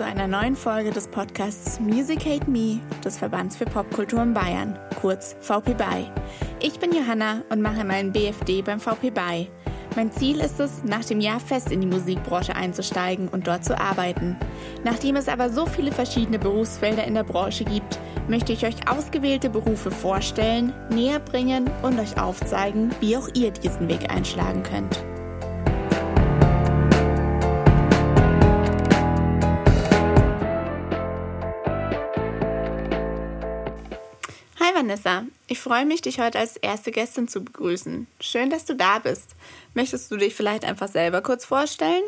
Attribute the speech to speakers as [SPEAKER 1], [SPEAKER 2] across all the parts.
[SPEAKER 1] Zu einer neuen Folge des Podcasts Music Hate Me des Verbands für Popkultur in Bayern, kurz VP BY. Ich bin Johanna und mache meinen BFD beim VP BY. Mein Ziel ist es, nach dem Jahr fest in die Musikbranche einzusteigen und dort zu arbeiten. Nachdem es aber so viele verschiedene Berufsfelder in der Branche gibt, möchte ich euch ausgewählte Berufe vorstellen, näher bringen und euch aufzeigen, wie auch ihr diesen Weg einschlagen könnt. Vanessa, ich freue mich, dich heute als erste Gästin zu begrüßen. Schön, dass du da bist. Möchtest du dich vielleicht einfach selber kurz vorstellen?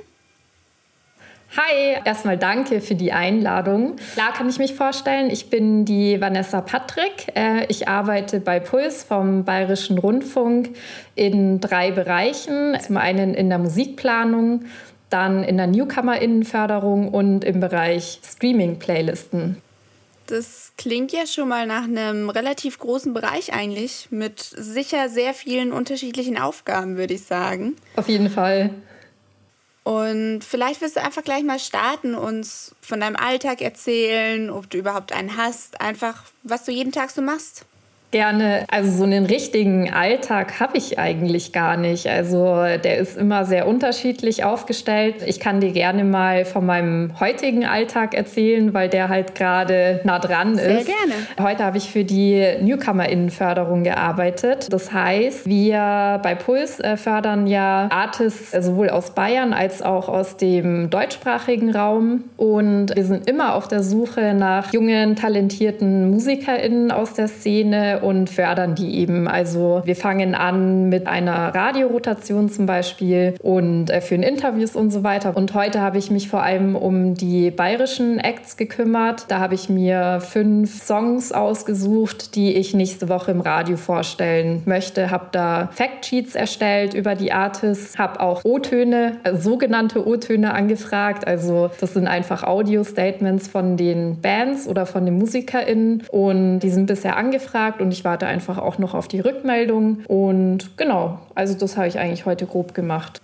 [SPEAKER 2] Hi, erstmal danke für die Einladung. Klar kann ich mich vorstellen, ich bin die Vanessa Patrick. Äh, ich arbeite bei Puls vom Bayerischen Rundfunk in drei Bereichen. Zum einen in der Musikplanung, dann in der Newcomer-Innenförderung und im Bereich Streaming-Playlisten.
[SPEAKER 1] Das klingt ja schon mal nach einem relativ großen Bereich eigentlich, mit sicher sehr vielen unterschiedlichen Aufgaben, würde ich sagen.
[SPEAKER 2] Auf jeden Fall.
[SPEAKER 1] Und vielleicht wirst du einfach gleich mal starten, uns von deinem Alltag erzählen, ob du überhaupt einen hast, einfach was du jeden Tag so machst
[SPEAKER 2] gerne. Also so einen richtigen Alltag habe ich eigentlich gar nicht. Also der ist immer sehr unterschiedlich aufgestellt. Ich kann dir gerne mal von meinem heutigen Alltag erzählen, weil der halt gerade nah dran
[SPEAKER 1] sehr
[SPEAKER 2] ist.
[SPEAKER 1] Sehr gerne.
[SPEAKER 2] Heute habe ich für die Newcomer-Innenförderung gearbeitet. Das heißt, wir bei Puls äh, fördern ja Artists äh, sowohl aus Bayern als auch aus dem deutschsprachigen Raum. Und wir sind immer auf der Suche nach jungen, talentierten MusikerInnen aus der Szene und fördern die eben. Also wir fangen an mit einer Radiorotation zum Beispiel und äh, führen Interviews und so weiter. Und heute habe ich mich vor allem um die bayerischen Acts gekümmert. Da habe ich mir fünf Songs ausgesucht, die ich nächste Woche im Radio vorstellen möchte. Habe da Factsheets erstellt über die Artists, habe auch O-Töne, also sogenannte O-Töne angefragt. Also das sind einfach Audio-Statements von den Bands oder von den MusikerInnen und die sind bisher angefragt und ich warte einfach auch noch auf die Rückmeldung. Und genau, also das habe ich eigentlich heute grob gemacht.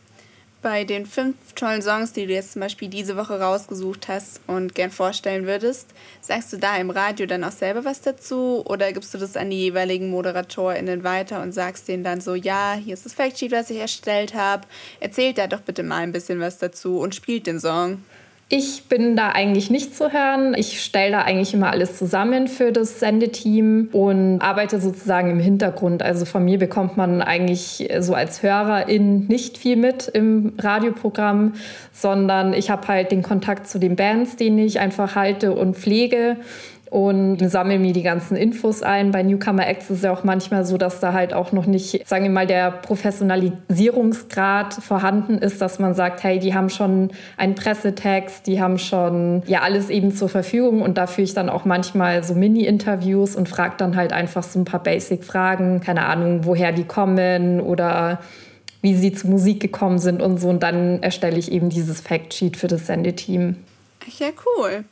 [SPEAKER 1] Bei den fünf tollen Songs, die du jetzt zum Beispiel diese Woche rausgesucht hast und gern vorstellen würdest, sagst du da im Radio dann auch selber was dazu oder gibst du das an die jeweiligen ModeratorInnen weiter und sagst denen dann so, ja, hier ist das Factsheet, was ich erstellt habe, erzählt da doch bitte mal ein bisschen was dazu und spielt den Song?
[SPEAKER 2] Ich bin da eigentlich nicht zu hören. Ich stelle da eigentlich immer alles zusammen für das Sendeteam und arbeite sozusagen im Hintergrund. Also von mir bekommt man eigentlich so als Hörerin nicht viel mit im Radioprogramm, sondern ich habe halt den Kontakt zu den Bands, den ich einfach halte und pflege und sammle mir die ganzen Infos ein. Bei Newcomer Acts ist es ja auch manchmal so, dass da halt auch noch nicht, sagen wir mal, der Professionalisierungsgrad vorhanden ist, dass man sagt, hey, die haben schon einen Pressetext, die haben schon ja alles eben zur Verfügung und da führe ich dann auch manchmal so Mini-Interviews und frage dann halt einfach so ein paar Basic-Fragen, keine Ahnung, woher die kommen oder wie sie zu Musik gekommen sind und so. Und dann erstelle ich eben dieses Factsheet für das Sendeteam.
[SPEAKER 1] Ja, cool.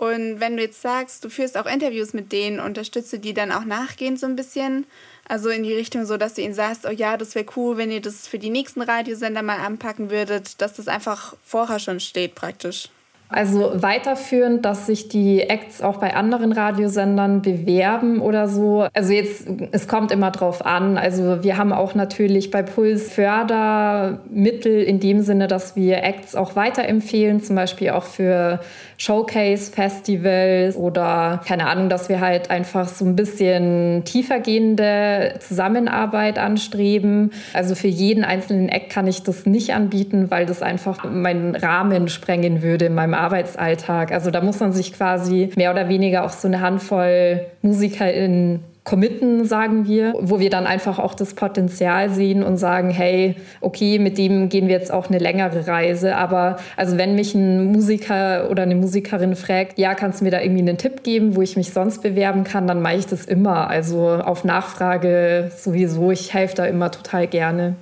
[SPEAKER 1] Und wenn du jetzt sagst, du führst auch Interviews mit denen, unterstützt du die dann auch nachgehend so ein bisschen? Also in die Richtung so, dass du ihnen sagst, oh ja, das wäre cool, wenn ihr das für die nächsten Radiosender mal anpacken würdet, dass das einfach vorher schon steht praktisch.
[SPEAKER 2] Also weiterführend, dass sich die Acts auch bei anderen Radiosendern bewerben oder so. Also jetzt, es kommt immer drauf an. Also wir haben auch natürlich bei Puls Fördermittel in dem Sinne, dass wir Acts auch weiterempfehlen, zum Beispiel auch für Showcase-Festivals oder keine Ahnung, dass wir halt einfach so ein bisschen tiefergehende Zusammenarbeit anstreben. Also für jeden einzelnen Act kann ich das nicht anbieten, weil das einfach meinen Rahmen sprengen würde in meinem Arbeitsalltag. Also da muss man sich quasi mehr oder weniger auf so eine Handvoll MusikerInnen committen, sagen wir, wo wir dann einfach auch das Potenzial sehen und sagen, hey, okay, mit dem gehen wir jetzt auch eine längere Reise. Aber also wenn mich ein Musiker oder eine Musikerin fragt, ja, kannst du mir da irgendwie einen Tipp geben, wo ich mich sonst bewerben kann, dann mache ich das immer. Also auf Nachfrage sowieso. Ich helfe da immer total gerne.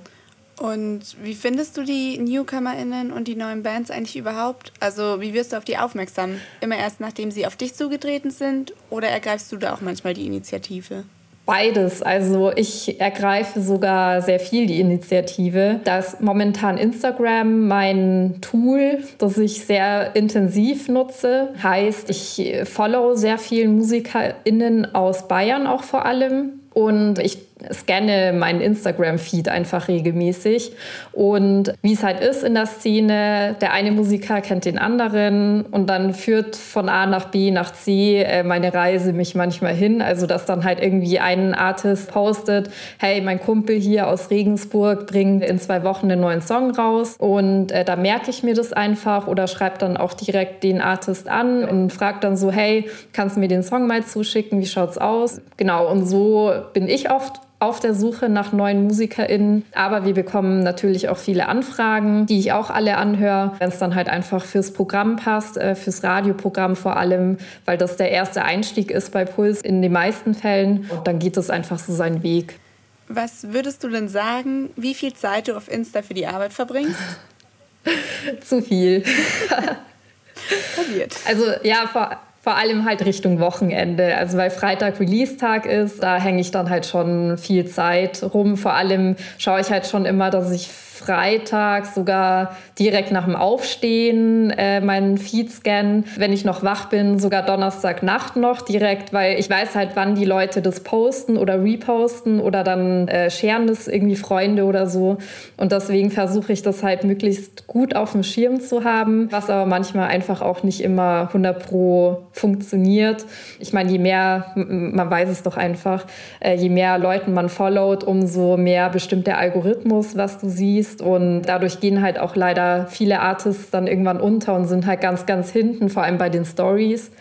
[SPEAKER 1] Und wie findest du die NewcomerInnen und die neuen Bands eigentlich überhaupt? Also, wie wirst du auf die aufmerksam? Immer erst nachdem sie auf dich zugetreten sind oder ergreifst du da auch manchmal die Initiative?
[SPEAKER 2] Beides. Also ich ergreife sogar sehr viel die Initiative. Da ist momentan Instagram mein Tool, das ich sehr intensiv nutze. Heißt, ich follow sehr vielen MusikerInnen aus Bayern auch vor allem. Und ich scanne meinen Instagram-Feed einfach regelmäßig. Und wie es halt ist in der Szene, der eine Musiker kennt den anderen und dann führt von A nach B nach C äh, meine Reise mich manchmal hin. Also dass dann halt irgendwie ein Artist postet, hey, mein Kumpel hier aus Regensburg bringt in zwei Wochen einen neuen Song raus. Und äh, da merke ich mir das einfach oder schreibe dann auch direkt den Artist an und frage dann so, hey, kannst du mir den Song mal zuschicken? Wie schaut's aus? Genau, und so bin ich oft auf der Suche nach neuen MusikerInnen. Aber wir bekommen natürlich auch viele Anfragen, die ich auch alle anhöre, wenn es dann halt einfach fürs Programm passt, äh, fürs Radioprogramm vor allem, weil das der erste Einstieg ist bei Puls in den meisten Fällen. Und dann geht es einfach so seinen Weg.
[SPEAKER 1] Was würdest du denn sagen, wie viel Zeit du auf Insta für die Arbeit verbringst?
[SPEAKER 2] Zu viel.
[SPEAKER 1] Passiert.
[SPEAKER 2] Also ja, vor vor allem halt Richtung Wochenende. Also weil Freitag Release-Tag ist, da hänge ich dann halt schon viel Zeit rum. Vor allem schaue ich halt schon immer, dass ich Freitag sogar direkt nach dem Aufstehen äh, meinen Feed scannen. Wenn ich noch wach bin, sogar Donnerstagnacht noch direkt, weil ich weiß halt, wann die Leute das posten oder reposten oder dann äh, scheren das irgendwie Freunde oder so. Und deswegen versuche ich das halt möglichst gut auf dem Schirm zu haben, was aber manchmal einfach auch nicht immer 100 pro funktioniert. Ich meine, je mehr, man weiß es doch einfach, äh, je mehr Leuten man followt, umso mehr bestimmt der Algorithmus, was du siehst liest. Und dadurch gehen halt auch leider viele Artists dann irgendwann unter und sind halt ganz, ganz hinten, vor allem bei den Stories.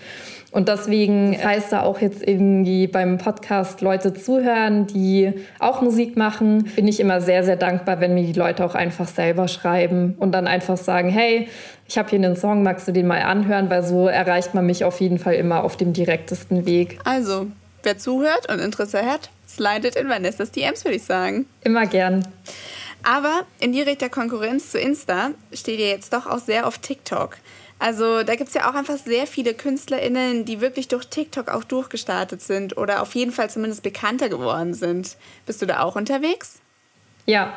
[SPEAKER 2] Und deswegen heißt da auch jetzt irgendwie beim Podcast Leute zuhören, die auch Musik machen, bin ich immer sehr, sehr dankbar, wenn mir die Leute auch einfach selber schreiben und dann einfach sagen, hey, ich habe hier einen Song, magst du den mal anhören? Weil so erreicht man mich auf jeden Fall immer auf dem direktesten Weg.
[SPEAKER 1] Also, wer zuhört und Interesse hat, slidet in Vanessas DMs, würde ich sagen.
[SPEAKER 2] Immer gern.
[SPEAKER 1] Aber in direkter Konkurrenz zu Insta steht ihr jetzt doch auch sehr auf TikTok. Also da gibt es ja auch einfach sehr viele KünstlerInnen, die wirklich durch TikTok auch durchgestartet sind oder auf jeden Fall zumindest bekannter geworden sind. Bist du da auch unterwegs?
[SPEAKER 2] Ja,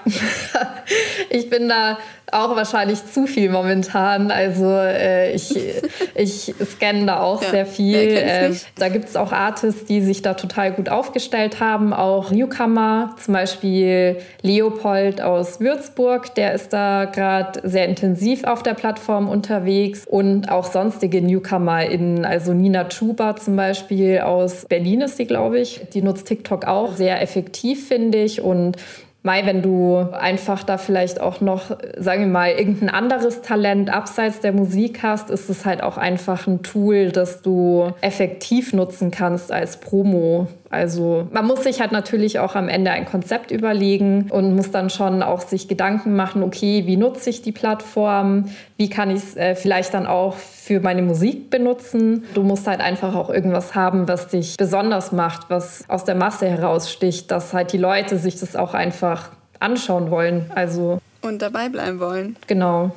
[SPEAKER 2] ich bin da auch wahrscheinlich zu viel momentan. Also äh, ich, ich scanne da auch ja, sehr viel. Äh, da gibt es auch Artists, die sich da total gut aufgestellt haben. Auch Newcomer, zum Beispiel Leopold aus Würzburg, der ist da gerade sehr intensiv auf der Plattform unterwegs. Und auch sonstige NewcomerInnen, also Nina Chuba zum Beispiel aus Berlin ist die, glaube ich. Die nutzt TikTok auch sehr effektiv, finde ich. Und Mai, wenn du einfach da vielleicht auch noch, sagen wir mal, irgendein anderes Talent abseits der Musik hast, ist es halt auch einfach ein Tool, das du effektiv nutzen kannst als Promo. Also man muss sich halt natürlich auch am Ende ein Konzept überlegen und muss dann schon auch sich Gedanken machen, okay, wie nutze ich die Plattform, wie kann ich es äh, vielleicht dann auch für meine Musik benutzen. Du musst halt einfach auch irgendwas haben, was dich besonders macht, was aus der Masse heraussticht, dass halt die Leute sich das auch einfach anschauen wollen. Also
[SPEAKER 1] und dabei bleiben wollen.
[SPEAKER 2] Genau.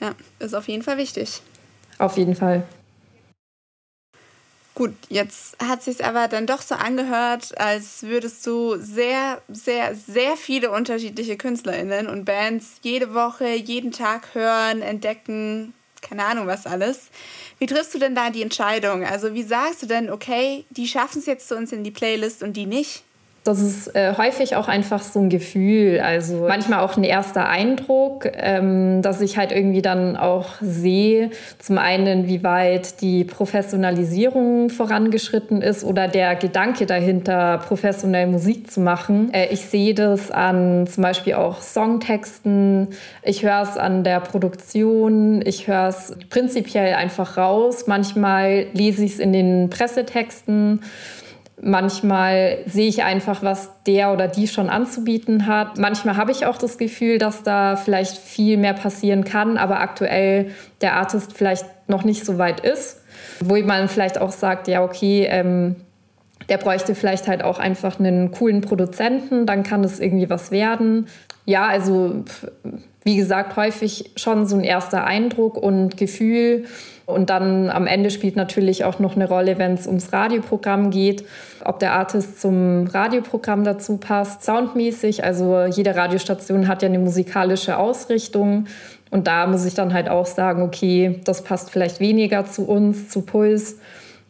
[SPEAKER 1] Ja, ist auf jeden Fall wichtig.
[SPEAKER 2] Auf jeden Fall.
[SPEAKER 1] Gut, jetzt hat sich aber dann doch so angehört, als würdest du sehr, sehr, sehr viele unterschiedliche KünstlerInnen und Bands jede Woche, jeden Tag hören, entdecken, keine Ahnung was alles. Wie triffst du denn da die Entscheidung? Also wie sagst du denn, okay, die schaffen es jetzt zu uns in die Playlist und die nicht?
[SPEAKER 2] Das ist äh, häufig auch einfach so ein Gefühl, also manchmal auch ein erster Eindruck, ähm, dass ich halt irgendwie dann auch sehe, zum einen, wie weit die Professionalisierung vorangeschritten ist oder der Gedanke dahinter, professionell Musik zu machen. Äh, ich sehe das an zum Beispiel auch Songtexten, ich höre es an der Produktion, ich höre es prinzipiell einfach raus. Manchmal lese ich es in den Pressetexten. Manchmal sehe ich einfach, was der oder die schon anzubieten hat. Manchmal habe ich auch das Gefühl, dass da vielleicht viel mehr passieren kann, aber aktuell der Artist vielleicht noch nicht so weit ist. Wo man vielleicht auch sagt, ja, okay, ähm, Der bräuchte vielleicht halt auch einfach einen coolen Produzenten, dann kann es irgendwie was werden. Ja, also wie gesagt, häufig schon so ein erster Eindruck und Gefühl. Und dann am Ende spielt natürlich auch noch eine Rolle, wenn es ums Radioprogramm geht, ob der Artist zum Radioprogramm dazu passt, soundmäßig. Also jede Radiostation hat ja eine musikalische Ausrichtung. Und da muss ich dann halt auch sagen, okay, das passt vielleicht weniger zu uns, zu Puls.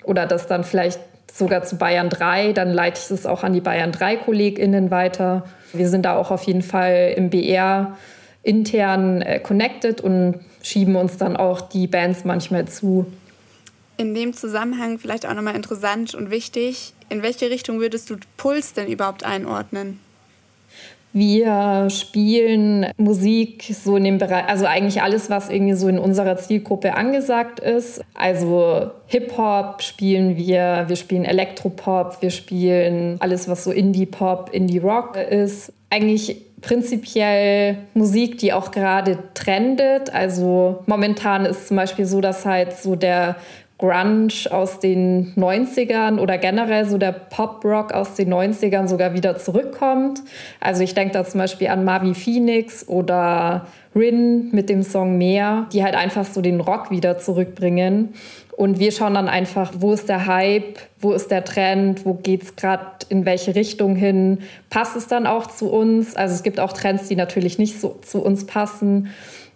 [SPEAKER 2] Oder das dann vielleicht sogar zu Bayern 3. Dann leite ich es auch an die Bayern 3 KollegInnen weiter. Wir sind da auch auf jeden Fall im BR intern äh, connected und schieben uns dann auch die Bands manchmal zu.
[SPEAKER 1] In dem Zusammenhang vielleicht auch nochmal interessant und wichtig, in welche Richtung würdest du Puls denn überhaupt einordnen?
[SPEAKER 2] Wir spielen Musik so in dem Bereich, also eigentlich alles, was irgendwie so in unserer Zielgruppe angesagt ist. Also Hip-Hop spielen wir, wir spielen Elektropop, wir spielen alles, was so Indie-Pop, Indie-Rock ist. Eigentlich prinzipiell Musik, die auch gerade trendet. Also momentan ist zum Beispiel so, dass halt so der Grunge aus den 90ern oder generell so der Pop-Rock aus den 90ern sogar wieder zurückkommt. Also ich denke da zum Beispiel an Marvi Phoenix oder Rin mit dem Song Meer, die halt einfach so den Rock wieder zurückbringen. Und wir schauen dann einfach, wo ist der Hype, wo ist der Trend, wo geht es gerade in welche Richtung hin. Passt es dann auch zu uns? Also es gibt auch Trends, die natürlich nicht so zu uns passen.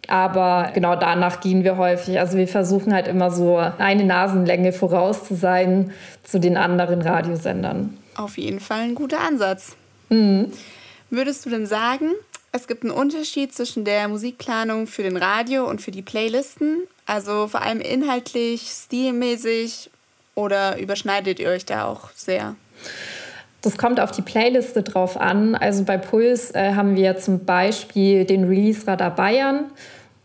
[SPEAKER 2] Aber genau danach gehen wir häufig. Also wir versuchen halt immer so eine Nasenlänge voraus zu sein zu den anderen Radiosendern.
[SPEAKER 1] Auf jeden Fall ein guter Ansatz. Mhm. Würdest du denn sagen, es gibt einen Unterschied zwischen der Musikplanung für den Radio und für die Playlisten? Also vor allem inhaltlich, stilmäßig oder überschneidet ihr euch da auch sehr?
[SPEAKER 2] Das kommt auf die Playliste drauf an. Also bei Puls äh, haben wir zum Beispiel den Release Radar Bayern.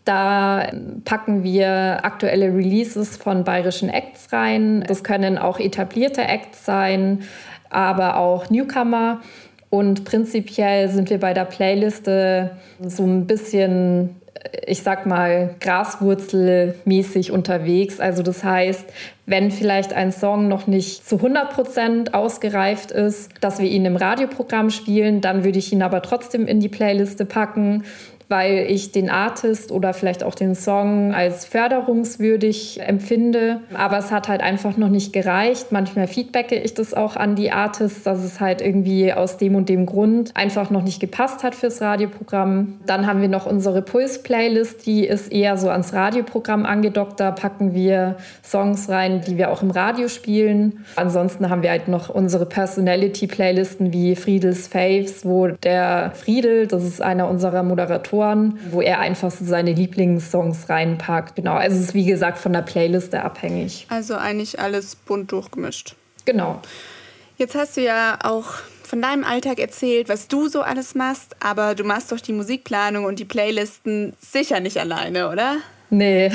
[SPEAKER 2] Da packen wir aktuelle Releases von bayerischen Acts rein. Das können auch etablierte Acts sein, aber auch Newcomer. Und prinzipiell sind wir bei der Playliste so ein bisschen ich sag mal, graswurzelmäßig unterwegs. Also das heißt, wenn vielleicht ein Song noch nicht zu 100 Prozent ausgereift ist, dass wir ihn im Radioprogramm spielen, dann würde ich ihn aber trotzdem in die Playliste packen weil ich den Artist oder vielleicht auch den Song als förderungswürdig empfinde. Aber es hat halt einfach noch nicht gereicht. Manchmal feedbacke ich das auch an die Artists, dass es halt irgendwie aus dem und dem Grund einfach noch nicht gepasst hat fürs Radioprogramm. Dann haben wir noch unsere Puls-Playlist, die ist eher so ans Radioprogramm angedockt. Da packen wir Songs rein, die wir auch im Radio spielen. Ansonsten haben wir halt noch unsere Personality-Playlisten wie Friedels Faves, wo der Friedel, das ist einer unserer Moderatoren, Autoren, wo er einfach so seine Lieblingssongs reinpackt. Genau, also es ist wie gesagt von der Playliste abhängig.
[SPEAKER 1] Also eigentlich alles bunt durchgemischt.
[SPEAKER 2] Genau.
[SPEAKER 1] Jetzt hast du ja auch von deinem Alltag erzählt, was du so alles machst, aber du machst doch die Musikplanung und die Playlisten sicher nicht alleine, oder?
[SPEAKER 2] Nee.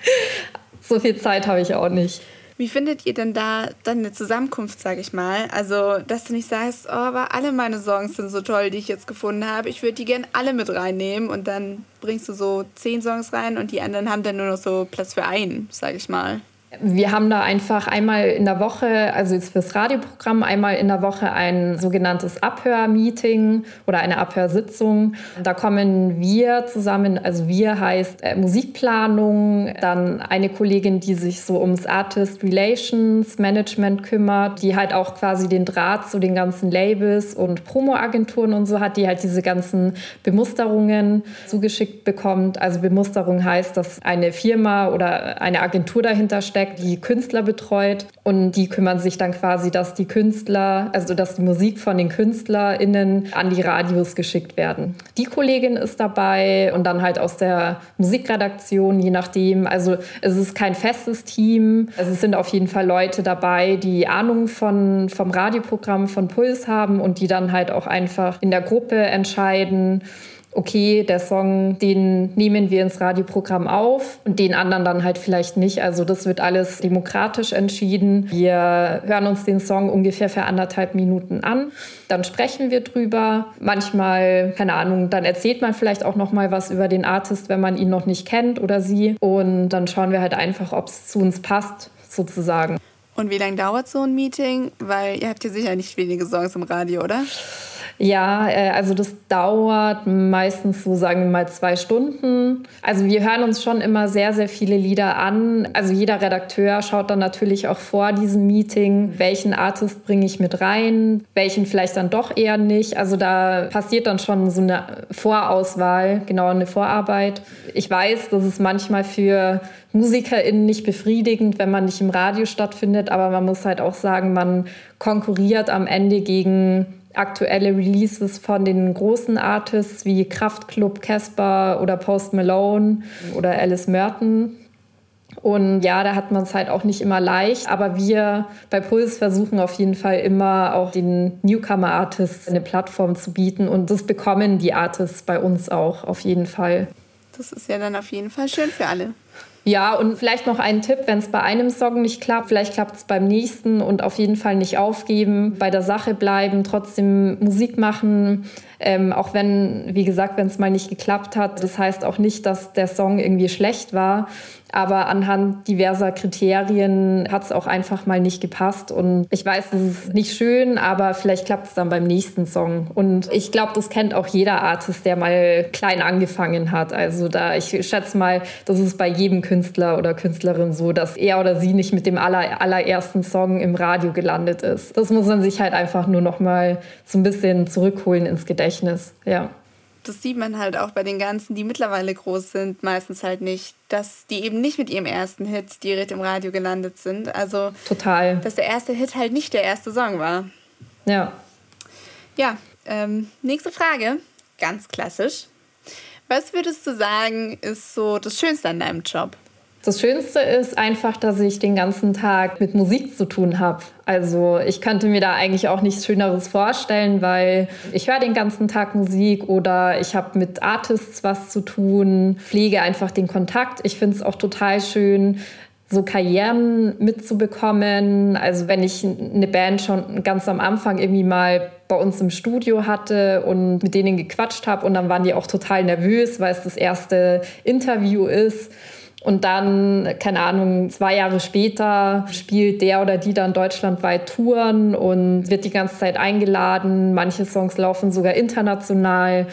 [SPEAKER 2] so viel Zeit habe ich auch nicht.
[SPEAKER 1] Wie findet ihr denn da dann eine Zusammenkunft, sage ich mal? Also, dass du nicht sagst, oh, aber alle meine Songs sind so toll, die ich jetzt gefunden habe. Ich würde die gerne alle mit reinnehmen und dann bringst du so zehn Songs rein und die anderen haben dann nur noch so Platz für einen, sage ich mal.
[SPEAKER 2] Wir haben da einfach einmal in der Woche, also jetzt fürs Radioprogramm, einmal in der Woche ein sogenanntes Abhörmeeting oder eine Abhörsitzung. Da kommen wir zusammen, also wir heißt äh, Musikplanung, dann eine Kollegin, die sich so ums Artist Relations Management kümmert, die halt auch quasi den Draht zu den ganzen Labels und Promoagenturen und so hat, die halt diese ganzen Bemusterungen zugeschickt bekommt. Also Bemusterung heißt, dass eine Firma oder eine Agentur dahinter steht steckt, die Künstler betreut und die kümmern sich dann quasi, dass die Künstler, also dass die Musik von den KünstlerInnen an die Radios geschickt werden. Die Kollegin ist dabei und dann halt aus der Musikredaktion, je nachdem. Also es ist kein festes Team. Also es sind auf jeden Fall Leute dabei, die Ahnung von, vom Radioprogramm von Puls haben und die dann halt auch einfach in der Gruppe entscheiden, okay, der Song, den nehmen wir ins Radioprogramm auf und den anderen dann halt vielleicht nicht. Also das wird alles demokratisch entschieden. Wir hören uns den Song ungefähr für anderthalb Minuten an, dann sprechen wir drüber. Manchmal, keine Ahnung, dann erzählt man vielleicht auch noch mal was über den Artist, wenn man ihn noch nicht kennt oder sie und dann schauen wir halt einfach, ob es zu uns passt sozusagen.
[SPEAKER 1] Und wie lange dauert so ein Meeting? Weil ihr habt ja sicher nicht wenige Songs im Radio, oder?
[SPEAKER 2] Ja, äh, also das dauert meistens so, sagen wir mal, zwei Stunden. Also wir hören uns schon immer sehr, sehr viele Lieder an. Also jeder Redakteur schaut dann natürlich auch vor diesem Meeting, welchen Artist bringe ich mit rein, welchen vielleicht dann doch eher nicht. Also da passiert dann schon so eine Vorauswahl, genau eine Vorarbeit. Ich weiß, dass es manchmal für MusikerInnen nicht befriedigend, wenn man nicht im Radio stattfindet, aber man muss halt auch sagen, man konkurriert am Ende gegen aktuelle Releases von den großen Artists wie Kraftklub, Casper oder Post Malone oder Alice Merton. Und ja, da hat man es halt auch nicht immer leicht. Aber wir bei Puls versuchen auf jeden Fall immer auch den Newcomer-Artists eine Plattform zu bieten. Und das bekommen die Artists bei uns auch auf jeden Fall.
[SPEAKER 1] Das ist ja dann auf jeden Fall schön für alle.
[SPEAKER 2] Ja, und vielleicht noch ein Tipp, wenn es bei einem Song nicht klappt, vielleicht klappt es beim nächsten und auf jeden Fall nicht aufgeben, bei der Sache bleiben, trotzdem Musik machen, ähm, auch wenn, wie gesagt, wenn es mal nicht geklappt hat. Das heißt auch nicht, dass der Song irgendwie schlecht war, aber anhand diverser Kriterien hat es auch einfach mal nicht gepasst. Und ich weiß, das ist nicht schön, aber vielleicht klappt es dann beim nächsten Song. Und ich glaube, das kennt auch jeder Artist, der mal klein angefangen hat. Also da, ich schätze mal, das ist bei jedem Künstler oder Künstlerin so, dass er oder sie nicht mit dem aller, allerersten Song im Radio gelandet ist. Das muss man sich halt einfach nur noch mal so ein bisschen zurückholen ins Gedächtnis. Ja
[SPEAKER 1] das sieht man halt auch bei den ganzen, die mittlerweile groß sind, meistens halt nicht, dass die eben nicht mit ihrem ersten Hit direkt im Radio gelandet sind. Also
[SPEAKER 2] total.
[SPEAKER 1] Dass der erste Hit halt nicht der erste Song war.
[SPEAKER 2] Ja.
[SPEAKER 1] Ja, ähm, nächste Frage, ganz klassisch. Was würdest du sagen, ist so das Schönste an deinem Job?
[SPEAKER 2] Das Schönste ist einfach, dass ich den ganzen Tag mit Musik zu tun habe. Also ich könnte mir da eigentlich auch nichts Schöneres vorstellen, weil ich höre den ganzen Tag Musik oder ich habe mit Artists was zu tun, pflege einfach den Kontakt. Ich finde es auch total schön, so Karrieren mitzubekommen. Also wenn ich eine Band schon ganz am Anfang irgendwie mal bei uns im Studio hatte und mit denen gequatscht habe und dann waren die auch total nervös, weil es das erste Interview ist. Und dann, keine Ahnung, zwei Jahre später spielt der oder die dann deutschlandweit Touren und wird die ganze Zeit eingeladen. Manche Songs laufen sogar international.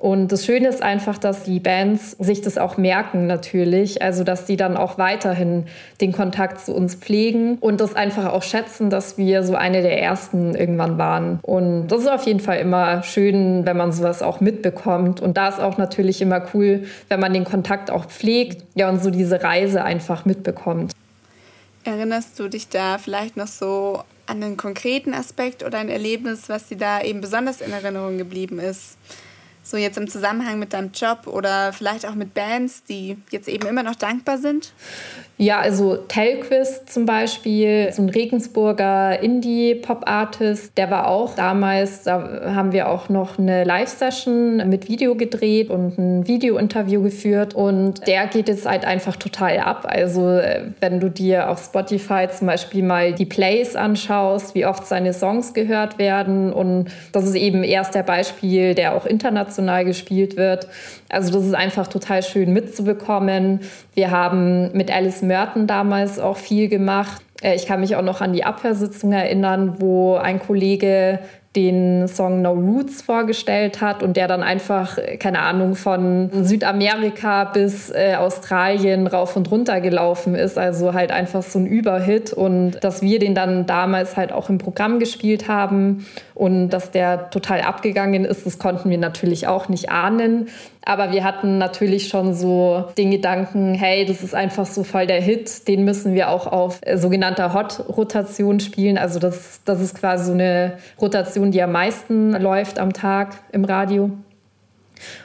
[SPEAKER 2] Und das Schöne ist einfach, dass die Bands sich das auch merken natürlich. Also, dass die dann auch weiterhin den Kontakt zu uns pflegen und das einfach auch schätzen, dass wir so eine der ersten irgendwann waren. Und das ist auf jeden Fall immer schön, wenn man sowas auch mitbekommt. Und da ist auch natürlich immer cool, wenn man den Kontakt auch pflegt, ja, und so diese Reise einfach mitbekommt.
[SPEAKER 1] Erinnerst du dich da vielleicht noch so an einen konkreten Aspekt oder ein Erlebnis, was dir da eben besonders in Erinnerung geblieben ist? So jetzt im Zusammenhang mit deinem Job oder vielleicht auch mit Bands, die jetzt eben immer noch dankbar sind?
[SPEAKER 2] Ja, also Telquist zum Beispiel, so ein Regensburger Indie-Pop-Artist, der war auch damals, da haben wir auch noch eine Live-Session mit Video gedreht und ein Video-Interview geführt und der geht jetzt halt einfach total ab. Also äh, wenn du dir auf Spotify zum Beispiel mal die Plays anschaust, wie oft seine Songs gehört werden und das ist eben erst der Beispiel, der auch international gespielt wird. Also das ist einfach total schön mitzubekommen. Wir haben mit Alice Merton damals auch viel gemacht. Äh, ich kann mich auch noch an die Abhörsitzung erinnern, wo ein Kollege den Song No Roots vorgestellt hat und der dann einfach, keine Ahnung, von Südamerika bis äh, Australien rauf und runter gelaufen ist. Also halt einfach so ein Überhit und dass wir den dann damals halt auch im Programm gespielt haben und dass der total abgegangen ist, das konnten wir natürlich auch nicht ahnen. Aber wir hatten natürlich schon so den Gedanken, hey, das ist einfach so voll der Hit, den müssen wir auch auf äh, sogenannter Hot-Rotation spielen. Also das, das ist quasi so eine Rotation, die am meisten läuft am Tag im Radio.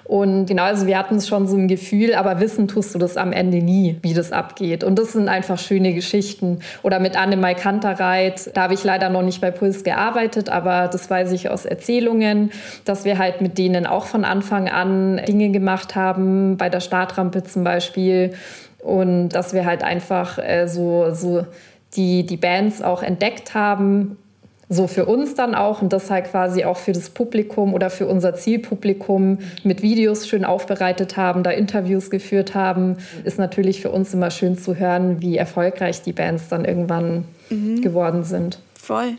[SPEAKER 2] Und genau, also wir hatten schon so ein Gefühl, aber wissen tust du das am Ende nie, wie das abgeht. Und das sind einfach schöne Geschichten. Oder mit Annemai Kantereit, da habe ich leider noch nicht bei Puls gearbeitet, aber das weiß ich aus Erzählungen, dass wir halt mit denen auch von Anfang an Dinge gemacht haben, bei der Startrampe zum Beispiel. Und dass wir halt einfach äh, so, so die, die Bands auch entdeckt haben so für uns dann auch und das halt quasi auch für das Publikum oder für unser Zielpublikum mit Videos schön aufbereitet haben, da Interviews geführt haben, ist natürlich für uns immer schön zu hören, wie erfolgreich die Bands dann irgendwann mhm. geworden sind.
[SPEAKER 1] Voll.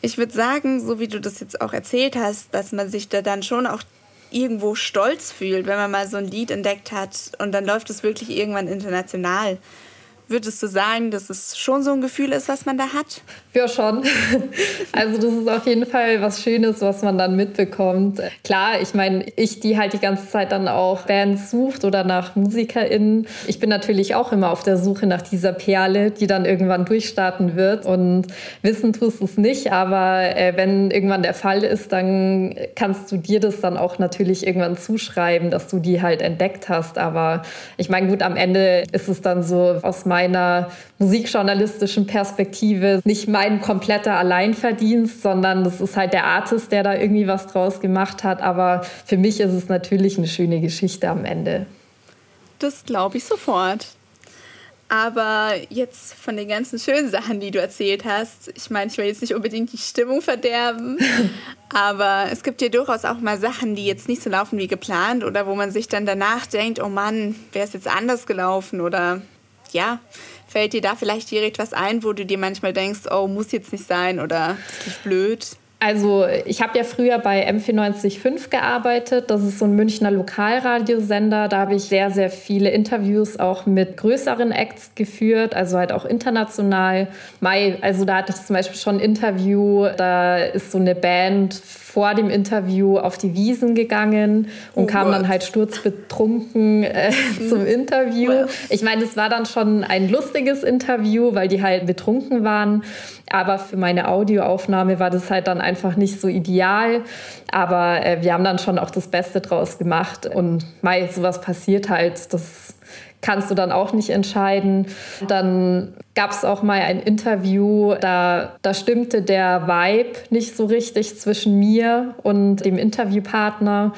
[SPEAKER 1] Ich würde sagen, so wie du das jetzt auch erzählt hast, dass man sich da dann schon auch irgendwo stolz fühlt, wenn man mal so ein Lied entdeckt hat und dann läuft es wirklich irgendwann international. Würdest du sagen, dass es schon so ein Gefühl ist, was man da hat?
[SPEAKER 2] Ja, schon. Also das ist auf jeden Fall was Schönes, was man dann mitbekommt. Klar, ich meine, ich, die halt die ganze Zeit dann auch Bands sucht oder nach MusikerInnen. Ich bin natürlich auch immer auf der Suche nach dieser Perle, die dann irgendwann durchstarten wird. Und wissen tust du es nicht, aber äh, wenn irgendwann der Fall ist, dann kannst du dir das dann auch natürlich irgendwann zuschreiben, dass du die halt entdeckt hast. Aber ich meine, gut, am Ende ist es dann so aus meinem meiner musikjournalistischen Perspektive nicht mein kompletter Alleinverdienst, sondern das ist halt der Artist, der da irgendwie was draus gemacht hat. Aber für mich ist es natürlich eine schöne Geschichte am Ende.
[SPEAKER 1] Das glaube ich sofort. Aber jetzt von den ganzen schönen Sachen, die du erzählt hast, ich meine, ich will jetzt nicht unbedingt die Stimmung verderben, aber es gibt ja durchaus auch mal Sachen, die jetzt nicht so laufen wie geplant oder wo man sich dann danach denkt, oh Mann, wäre es jetzt anders gelaufen oder ja, fällt dir da vielleicht direkt was ein, wo du dir manchmal denkst, oh, muss jetzt nicht sein oder das ist blöd?
[SPEAKER 2] Also ich habe ja früher bei M495 gearbeitet. Das ist so ein Münchner Lokalradiosender. Da habe ich sehr, sehr viele Interviews auch mit größeren Acts geführt, also halt auch international. Mai, also da hatte ich zum Beispiel schon ein Interview. Da ist so eine Band vor dem Interview auf die Wiesen gegangen und oh kam dann halt sturzbetrunken äh, zum Interview. Ich meine, es war dann schon ein lustiges Interview, weil die halt betrunken waren. Aber für meine Audioaufnahme war das halt dann einfach nicht so ideal. Aber äh, wir haben dann schon auch das Beste draus gemacht. Und mei, sowas passiert halt. Das kannst du dann auch nicht entscheiden. Dann gab es auch mal ein Interview, da, da stimmte der Vibe nicht so richtig zwischen mir und dem Interviewpartner.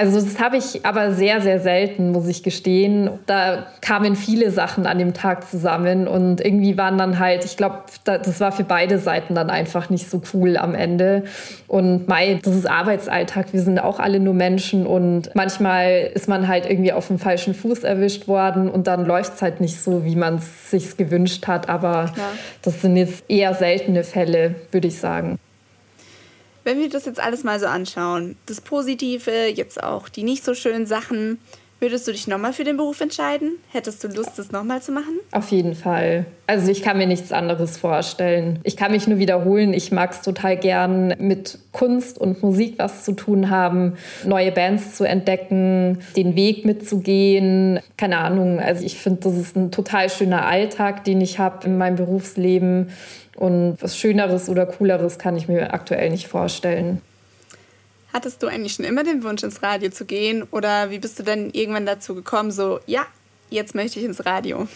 [SPEAKER 2] Also das habe ich aber sehr, sehr selten, muss ich gestehen. Da kamen viele Sachen an dem Tag zusammen und irgendwie waren dann halt, ich glaube, das war für beide Seiten dann einfach nicht so cool am Ende. Und Mai, das ist Arbeitsalltag, wir sind auch alle nur Menschen und manchmal ist man halt irgendwie auf dem falschen Fuß erwischt worden und dann läuft es halt nicht so, wie man es sich gewünscht hat. Aber ja. das sind jetzt eher seltene Fälle, würde ich sagen.
[SPEAKER 1] Wenn wir das jetzt alles mal so anschauen, das Positive, jetzt auch die nicht so schönen Sachen, würdest du dich nochmal für den Beruf entscheiden? Hättest du Lust, das nochmal zu machen?
[SPEAKER 2] Auf jeden Fall. Also ich kann mir nichts anderes vorstellen. Ich kann mich nur wiederholen. Ich mag es total gern, mit Kunst und Musik was zu tun haben, neue Bands zu entdecken, den Weg mitzugehen. Keine Ahnung. Also ich finde, das ist ein total schöner Alltag, den ich habe in meinem Berufsleben. Und was Schöneres oder Cooleres kann ich mir aktuell nicht vorstellen.
[SPEAKER 1] Hattest du eigentlich schon immer den Wunsch, ins Radio zu gehen? Oder wie bist du denn irgendwann dazu gekommen, so, ja, jetzt möchte ich ins Radio?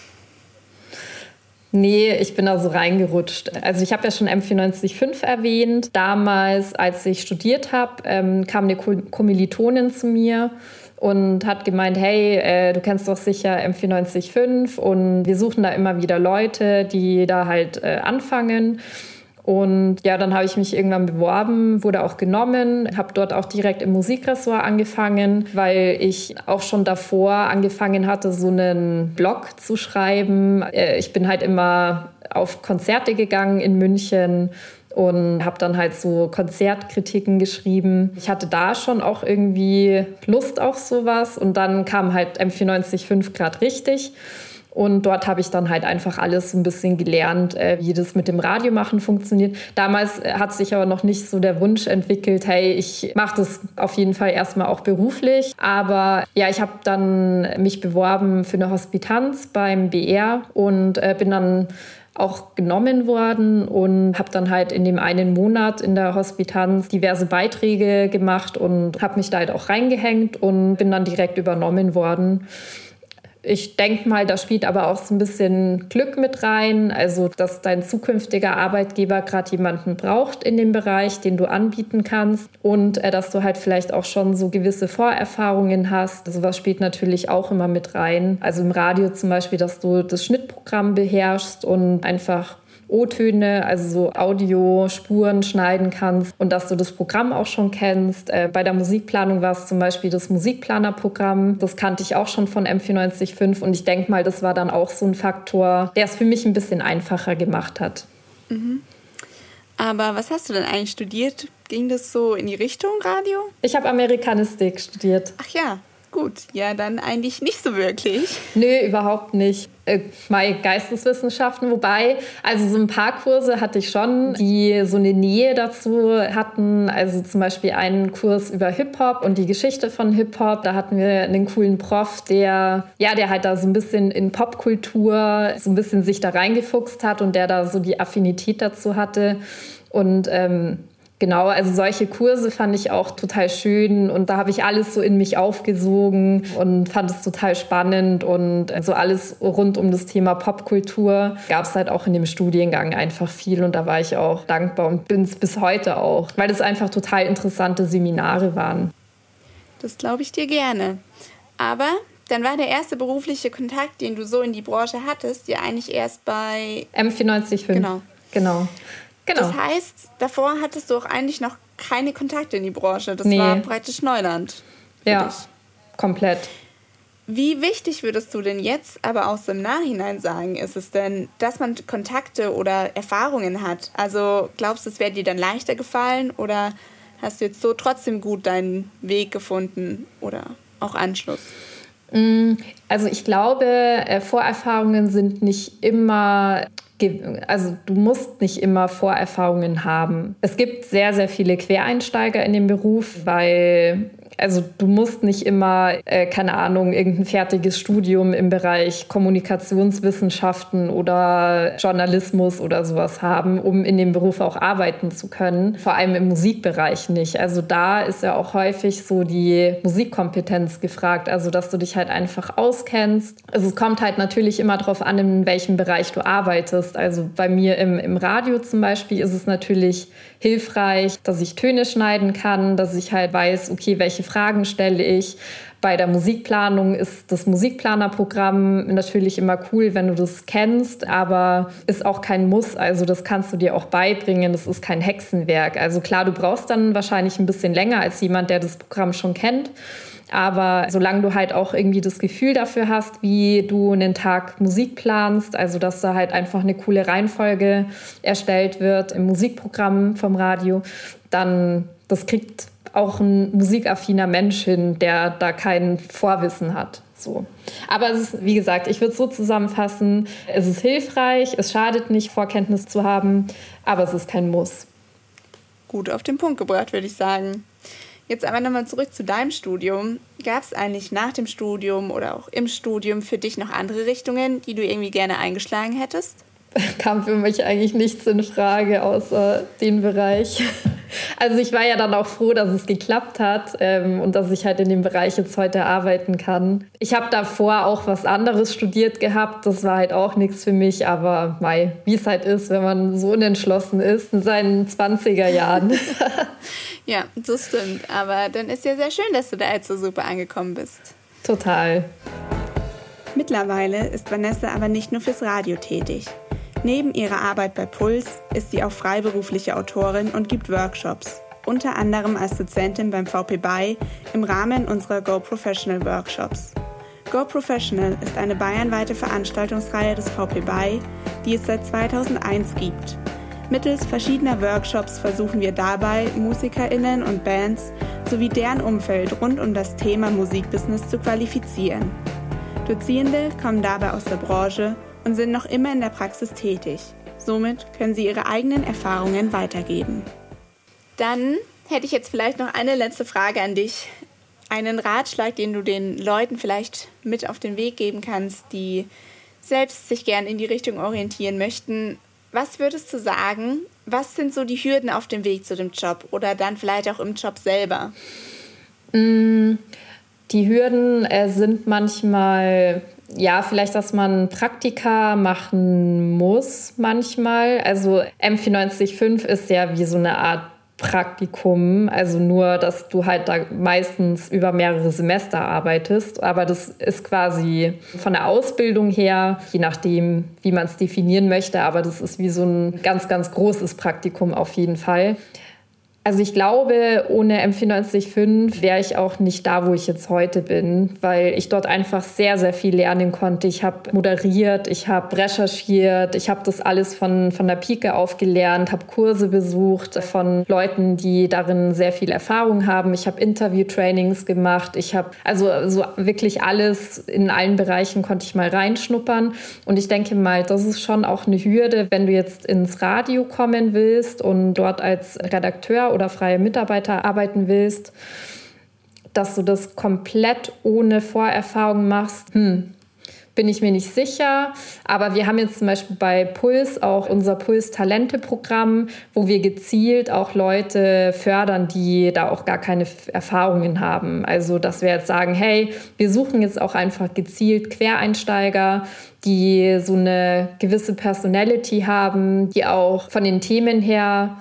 [SPEAKER 2] Nee, ich bin da so reingerutscht. Also ich habe ja schon M495 erwähnt. Damals, als ich studiert habe, ähm, kam eine Kommilitonin zu mir und hat gemeint, hey, äh, du kennst doch sicher M495 und wir suchen da immer wieder Leute, die da halt äh, anfangen. Und ja, dann habe ich mich irgendwann beworben, wurde auch genommen, habe dort auch direkt im Musikressort angefangen, weil ich auch schon davor angefangen hatte, so einen Blog zu schreiben. Äh, ich bin halt immer auf Konzerte gegangen in München und habe dann halt so Konzertkritiken geschrieben. Ich hatte da schon auch irgendwie Lust auf sowas und dann kam halt M495 Grad richtig. Und dort habe ich dann halt einfach alles ein bisschen gelernt, äh, wie das mit dem Radiomachen funktioniert. Damals äh, hat sich aber noch nicht so der Wunsch entwickelt, hey, ich mache das auf jeden Fall erstmal auch beruflich. Aber ja, ich habe dann mich beworben für eine Hospitanz beim BR und äh, bin dann auch genommen worden und habe dann halt in dem einen Monat in der Hospitanz diverse Beiträge gemacht und habe mich da halt auch reingehängt und bin dann direkt übernommen worden ich denke mal, da spielt aber auch so ein bisschen Glück mit rein, also dass dein zukünftiger Arbeitgeber gerade jemanden braucht in dem Bereich, den du anbieten kannst und äh, dass du halt vielleicht auch schon so gewisse Vorerfahrungen hast. Also was spielt natürlich auch immer mit rein. Also im Radio zum Beispiel, dass du das Schnittprogramm beherrschst und einfach O-Töne, also so Audiospuren schneiden kannst und dass du das Programm auch schon kennst. Äh, bei der Musikplanung war es zum Beispiel das Musikplanerprogramm. Das kannte ich auch schon von M495 und ich denke mal, das war dann auch so ein Faktor, der es für mich ein bisschen einfacher gemacht hat.
[SPEAKER 1] Mhm. Aber was hast du denn eigentlich studiert? Ging das so in die Richtung Radio?
[SPEAKER 2] Ich habe Amerikanistik studiert.
[SPEAKER 1] Ach ja, Gut, ja, dann eigentlich nicht so wirklich.
[SPEAKER 2] Nö, überhaupt nicht. Äh, meine Geisteswissenschaften, wobei, also so ein paar Kurse hatte ich schon, die so eine Nähe dazu hatten. Also zum Beispiel einen Kurs über Hip-Hop und die Geschichte von Hip-Hop. Da hatten wir einen coolen Prof, der, ja, der halt da so ein bisschen in Popkultur so ein bisschen sich da reingefuchst hat und der da so die Affinität dazu hatte. Und ähm, Genau, also solche Kurse fand ich auch total schön und da habe ich alles so in mich aufgesogen und fand es total spannend und so alles rund um das Thema Popkultur gab es halt auch in dem Studiengang einfach viel und da war ich auch dankbar und bin es bis heute auch, weil es einfach total interessante Seminare waren.
[SPEAKER 1] Das glaube ich dir gerne. Aber dann war der erste berufliche Kontakt, den du so in die Branche hattest, ja eigentlich erst bei
[SPEAKER 2] M495.
[SPEAKER 1] Genau.
[SPEAKER 2] Genau. Genau.
[SPEAKER 1] Das heißt, davor hattest du auch eigentlich noch keine Kontakte in die Branche. Das nee. war praktisch Neuland.
[SPEAKER 2] Ja, dich. komplett.
[SPEAKER 1] Wie wichtig würdest du denn jetzt aber aus dem Nachhinein sagen, ist es denn, dass man Kontakte oder Erfahrungen hat? Also glaubst du, es wäre dir dann leichter gefallen oder hast du jetzt so trotzdem gut deinen Weg gefunden oder auch Anschluss?
[SPEAKER 2] Mm, also ich glaube, äh, Vorerfahrungen sind nicht immer also du musst nicht immer Vorerfahrungen haben. Es gibt sehr, sehr viele Quereinsteiger in dem Beruf, weil also du musst nicht immer, äh, keine Ahnung, irgendein fertiges Studium im Bereich Kommunikationswissenschaften oder Journalismus oder sowas haben, um in dem Beruf auch arbeiten zu können. Vor allem im Musikbereich nicht. Also da ist ja auch häufig so die Musikkompetenz gefragt, also dass du dich halt einfach auskennst. Also es kommt halt natürlich immer darauf an, in welchem Bereich du arbeitest. Also bei mir im, im Radio zum Beispiel ist es natürlich hilfreich, dass ich Töne schneiden kann, dass ich halt weiß, okay, welche Fragen stelle ich. Bei der Musikplanung ist das Musikplanerprogramm natürlich immer cool, wenn du das kennst, aber ist auch kein Muss. Also das kannst du dir auch beibringen. Das ist kein Hexenwerk. Also klar, du brauchst dann wahrscheinlich ein bisschen länger als jemand, der das Programm schon kennt. Aber solange du halt auch irgendwie das Gefühl dafür hast, wie du einen Tag Musik planst, also dass da halt einfach eine coole Reihenfolge erstellt wird im Musikprogramm vom Radio, dann das kriegt auch ein musikaffiner Mensch hin, der da kein Vorwissen hat. So. Aber es ist, wie gesagt, ich würde es so zusammenfassen, es ist hilfreich, es schadet nicht, Vorkenntnis zu haben, aber es ist kein Muss.
[SPEAKER 1] Gut auf den Punkt gebracht, würde ich sagen. Jetzt aber nochmal zurück zu deinem Studium. Gab es eigentlich nach dem Studium oder auch im Studium für dich noch andere Richtungen, die du irgendwie gerne eingeschlagen hättest?
[SPEAKER 2] kam für mich eigentlich nichts in Frage außer den Bereich. Also ich war ja dann auch froh, dass es geklappt hat ähm, und dass ich halt in dem Bereich jetzt heute arbeiten kann. Ich habe davor auch was anderes studiert gehabt, das war halt auch nichts für mich, aber mei, wie es halt ist, wenn man so unentschlossen ist in seinen 20er Jahren.
[SPEAKER 1] ja, das stimmt, aber dann ist ja sehr schön, dass du da jetzt so super angekommen bist.
[SPEAKER 2] Total.
[SPEAKER 1] Mittlerweile ist Vanessa aber nicht nur fürs Radio tätig. Neben ihrer Arbeit bei Puls ist sie auch freiberufliche Autorin und gibt Workshops, unter anderem als Dozentin beim VP BY im Rahmen unserer Go Professional Workshops. Go Professional ist eine bayernweite Veranstaltungsreihe des VP BY, die es seit 2001 gibt. Mittels verschiedener Workshops versuchen wir dabei, MusikerInnen und Bands sowie deren Umfeld rund um das Thema Musikbusiness zu qualifizieren. Dozierende kommen dabei aus der Branche und sind noch immer in der Praxis tätig. Somit können sie ihre eigenen Erfahrungen weitergeben. Dann hätte ich jetzt vielleicht noch eine letzte Frage an dich. Einen Ratschlag, den du den Leuten vielleicht mit auf den Weg geben kannst, die selbst sich gern in die Richtung orientieren möchten. Was würdest du sagen? Was sind so die Hürden auf dem Weg zu dem Job oder dann vielleicht auch im Job selber?
[SPEAKER 2] Mm, die Hürden äh, sind manchmal ja, vielleicht, dass man Praktika machen muss manchmal. Also M495 ist ja wie so eine Art Praktikum, also nur, dass du halt da meistens über mehrere Semester arbeitest, aber das ist quasi von der Ausbildung her, je nachdem, wie man es definieren möchte, aber das ist wie so ein ganz, ganz großes Praktikum auf jeden Fall. Also ich glaube, ohne M495 wäre ich auch nicht da, wo ich jetzt heute bin, weil ich dort einfach sehr, sehr viel lernen konnte. Ich habe moderiert, ich habe recherchiert, ich habe das alles von, von der Pike auf gelernt, habe Kurse besucht von Leuten, die darin sehr viel Erfahrung haben. Ich habe Interview-Trainings gemacht. Ich habe also so wirklich alles in allen Bereichen konnte ich mal reinschnuppern. Und ich denke mal, das ist schon auch eine Hürde, wenn du jetzt ins Radio kommen willst und dort als Redakteur oder freie Mitarbeiter arbeiten willst, dass du das komplett ohne Vorerfahrung machst, hm, bin ich mir nicht sicher. Aber wir haben jetzt zum Beispiel bei Puls auch unser Puls-Talente-Programm, wo wir gezielt auch Leute fördern, die da auch gar keine Erfahrungen haben. Also, dass wir jetzt sagen, hey, wir suchen jetzt auch einfach gezielt Quereinsteiger, die so eine gewisse Personality haben, die auch von den Themen her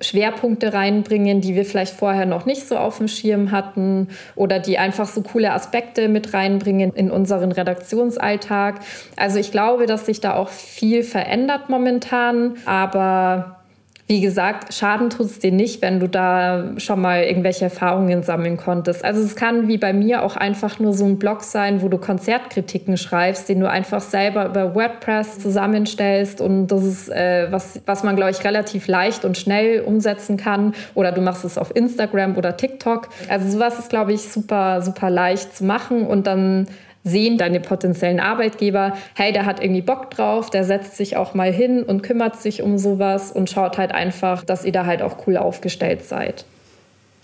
[SPEAKER 2] Schwerpunkte reinbringen, die wir vielleicht vorher noch nicht so auf dem Schirm hatten oder die einfach so coole Aspekte mit reinbringen in unseren Redaktionsalltag. Also ich glaube, dass sich da auch viel verändert momentan, aber wie gesagt, Schaden tut es dir nicht, wenn du da schon mal irgendwelche Erfahrungen sammeln konntest. Also es kann wie bei mir auch einfach nur so ein Blog sein, wo du Konzertkritiken schreibst, den du einfach selber über WordPress zusammenstellst und das ist äh, was, was man, glaube ich, relativ leicht und schnell umsetzen kann. Oder du machst es auf Instagram oder TikTok. Also sowas ist, glaube ich, super, super leicht zu machen und dann sehen deine potenziellen Arbeitgeber, hey, der hat irgendwie Bock drauf, der setzt sich auch mal hin und kümmert sich um sowas und schaut halt einfach, dass ihr da halt auch cool aufgestellt seid.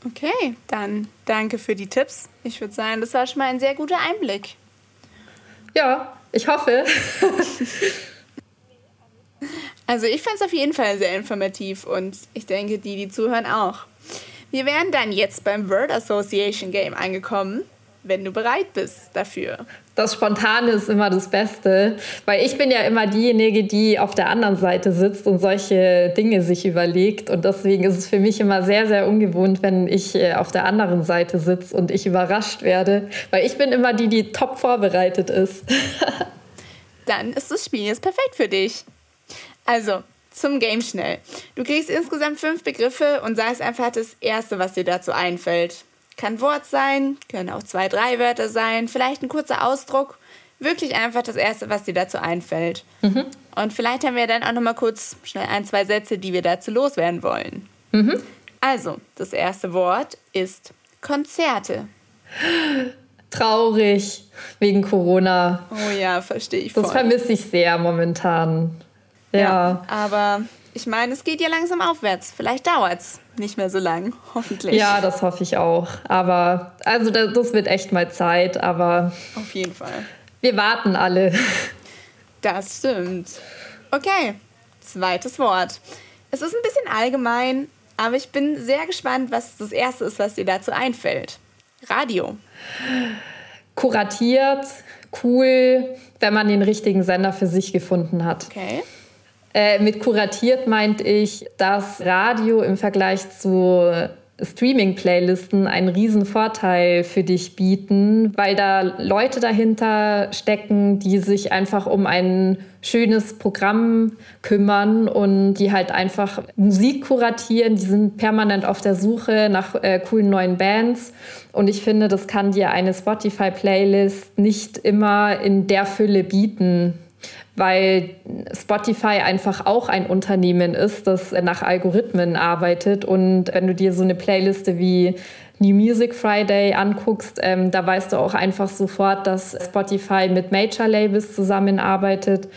[SPEAKER 1] Okay, dann danke für die Tipps. Ich würde sagen, das war schon mal ein sehr guter Einblick.
[SPEAKER 2] Ja, ich hoffe.
[SPEAKER 1] also ich fand es auf jeden Fall sehr informativ und ich denke, die, die zuhören, auch. Wir wären dann jetzt beim Word Association Game angekommen wenn du bereit bist dafür.
[SPEAKER 2] Das Spontane ist immer das Beste, weil ich bin ja immer diejenige, die auf der anderen Seite sitzt und solche Dinge sich überlegt. Und deswegen ist es für mich immer sehr, sehr ungewohnt, wenn ich äh, auf der anderen Seite sitze und ich überrascht werde, weil ich bin immer die, die top vorbereitet ist.
[SPEAKER 1] Dann ist das Spiel jetzt perfekt für dich. Also, zum Game schnell. Du kriegst insgesamt fünf Begriffe und sagst einfach das Erste, was dir dazu einfällt. Kann Wort sein, können auch zwei, drei Wörter sein, vielleicht ein kurzer Ausdruck. Wirklich einfach das Erste, was dir dazu einfällt. Mhm. Und vielleicht haben wir dann auch noch mal kurz schnell ein, zwei Sätze, die wir dazu loswerden wollen. Mhm. Also, das erste Wort ist Konzerte.
[SPEAKER 2] Traurig wegen Corona.
[SPEAKER 1] Oh ja, verstehe ich.
[SPEAKER 2] Voll. Das vermisse ich sehr momentan. Ja. ja.
[SPEAKER 1] Aber ich meine, es geht ja langsam aufwärts. Vielleicht dauert es nicht mehr so lang, hoffentlich.
[SPEAKER 2] Ja, das hoffe ich auch. Aber also das wird echt mal Zeit, aber.
[SPEAKER 1] Auf jeden Fall.
[SPEAKER 2] Wir warten alle.
[SPEAKER 1] Das stimmt. Okay, zweites Wort. Es ist ein bisschen allgemein, aber ich bin sehr gespannt, was das erste ist, was dir dazu einfällt. Radio.
[SPEAKER 2] Kuratiert, cool, wenn man den richtigen Sender für sich gefunden hat.
[SPEAKER 1] Okay.
[SPEAKER 2] Äh, mit kuratiert meint ich, dass Radio im Vergleich zu Streaming-Playlisten einen riesen Vorteil für dich bieten, weil da Leute dahinter stecken, die sich einfach um ein schönes Programm kümmern und die halt einfach Musik kuratieren. Die sind permanent auf der Suche nach äh, coolen neuen Bands. Und ich finde, das kann dir eine Spotify-Playlist nicht immer in der Fülle bieten weil Spotify einfach auch ein Unternehmen ist, das nach Algorithmen arbeitet. Und wenn du dir so eine Playliste wie New Music Friday anguckst, ähm, da weißt du auch einfach sofort, dass Spotify mit Major-Labels zusammenarbeitet.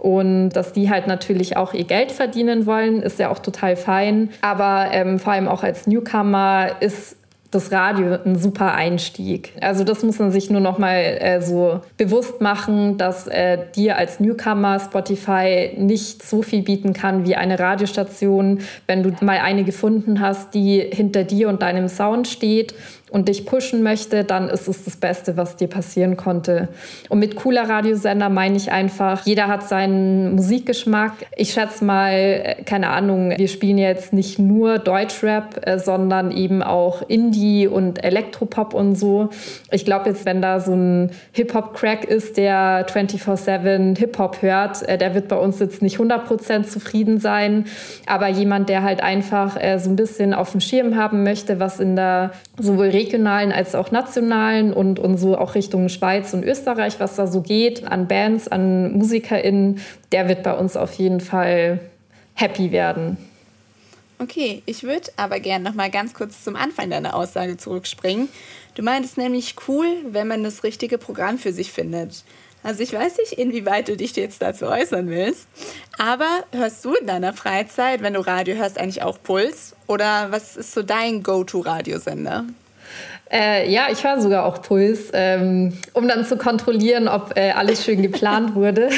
[SPEAKER 2] Und dass die halt natürlich auch ihr Geld verdienen wollen, ist ja auch total fein. Aber ähm, vor allem auch als Newcomer ist das Radio ein super Einstieg. Also das muss man sich nur noch mal äh, so bewusst machen, dass äh, dir als Newcomer Spotify nicht so viel bieten kann wie eine Radiostation, wenn du mal eine gefunden hast, die hinter dir und deinem Sound steht und dich pushen möchte, dann ist es das Beste, was dir passieren konnte. Und mit cooler Radiosender meine ich einfach, jeder hat seinen Musikgeschmack. Ich schätze mal, äh, keine Ahnung, wir spielen jetzt nicht nur Deutschrap, äh, sondern eben auch Indie und Elektropop und so. Ich glaube jetzt, wenn da so ein Hip-Hop-Crack ist, der 24-7 Hip-Hop hört, äh, der wird bei uns jetzt nicht 100% zufrieden sein. Aber jemand, der halt einfach so ein bisschen auf dem Schirm haben möchte, was in der sowohl regionalen als auch nationalen und, und so auch Richtung Schweiz und Österreich, was da so geht, an Bands, an MusikerInnen, der wird bei uns auf jeden Fall happy werden.
[SPEAKER 1] Okay, ich würde aber gerne noch mal ganz kurz zum Anfang deiner Aussage zurückspringen. Du meintest nämlich cool, wenn man das richtige Programm für sich findet. Also ich weiß nicht, inwieweit du dich jetzt dazu äußern willst, aber hörst du in deiner Freizeit, wenn du Radio hörst, eigentlich auch Puls? Oder was ist so dein Go-To-Radiosender?
[SPEAKER 2] Äh, ja, ich höre sogar auch Puls, ähm, um dann zu kontrollieren, ob äh, alles schön geplant wurde.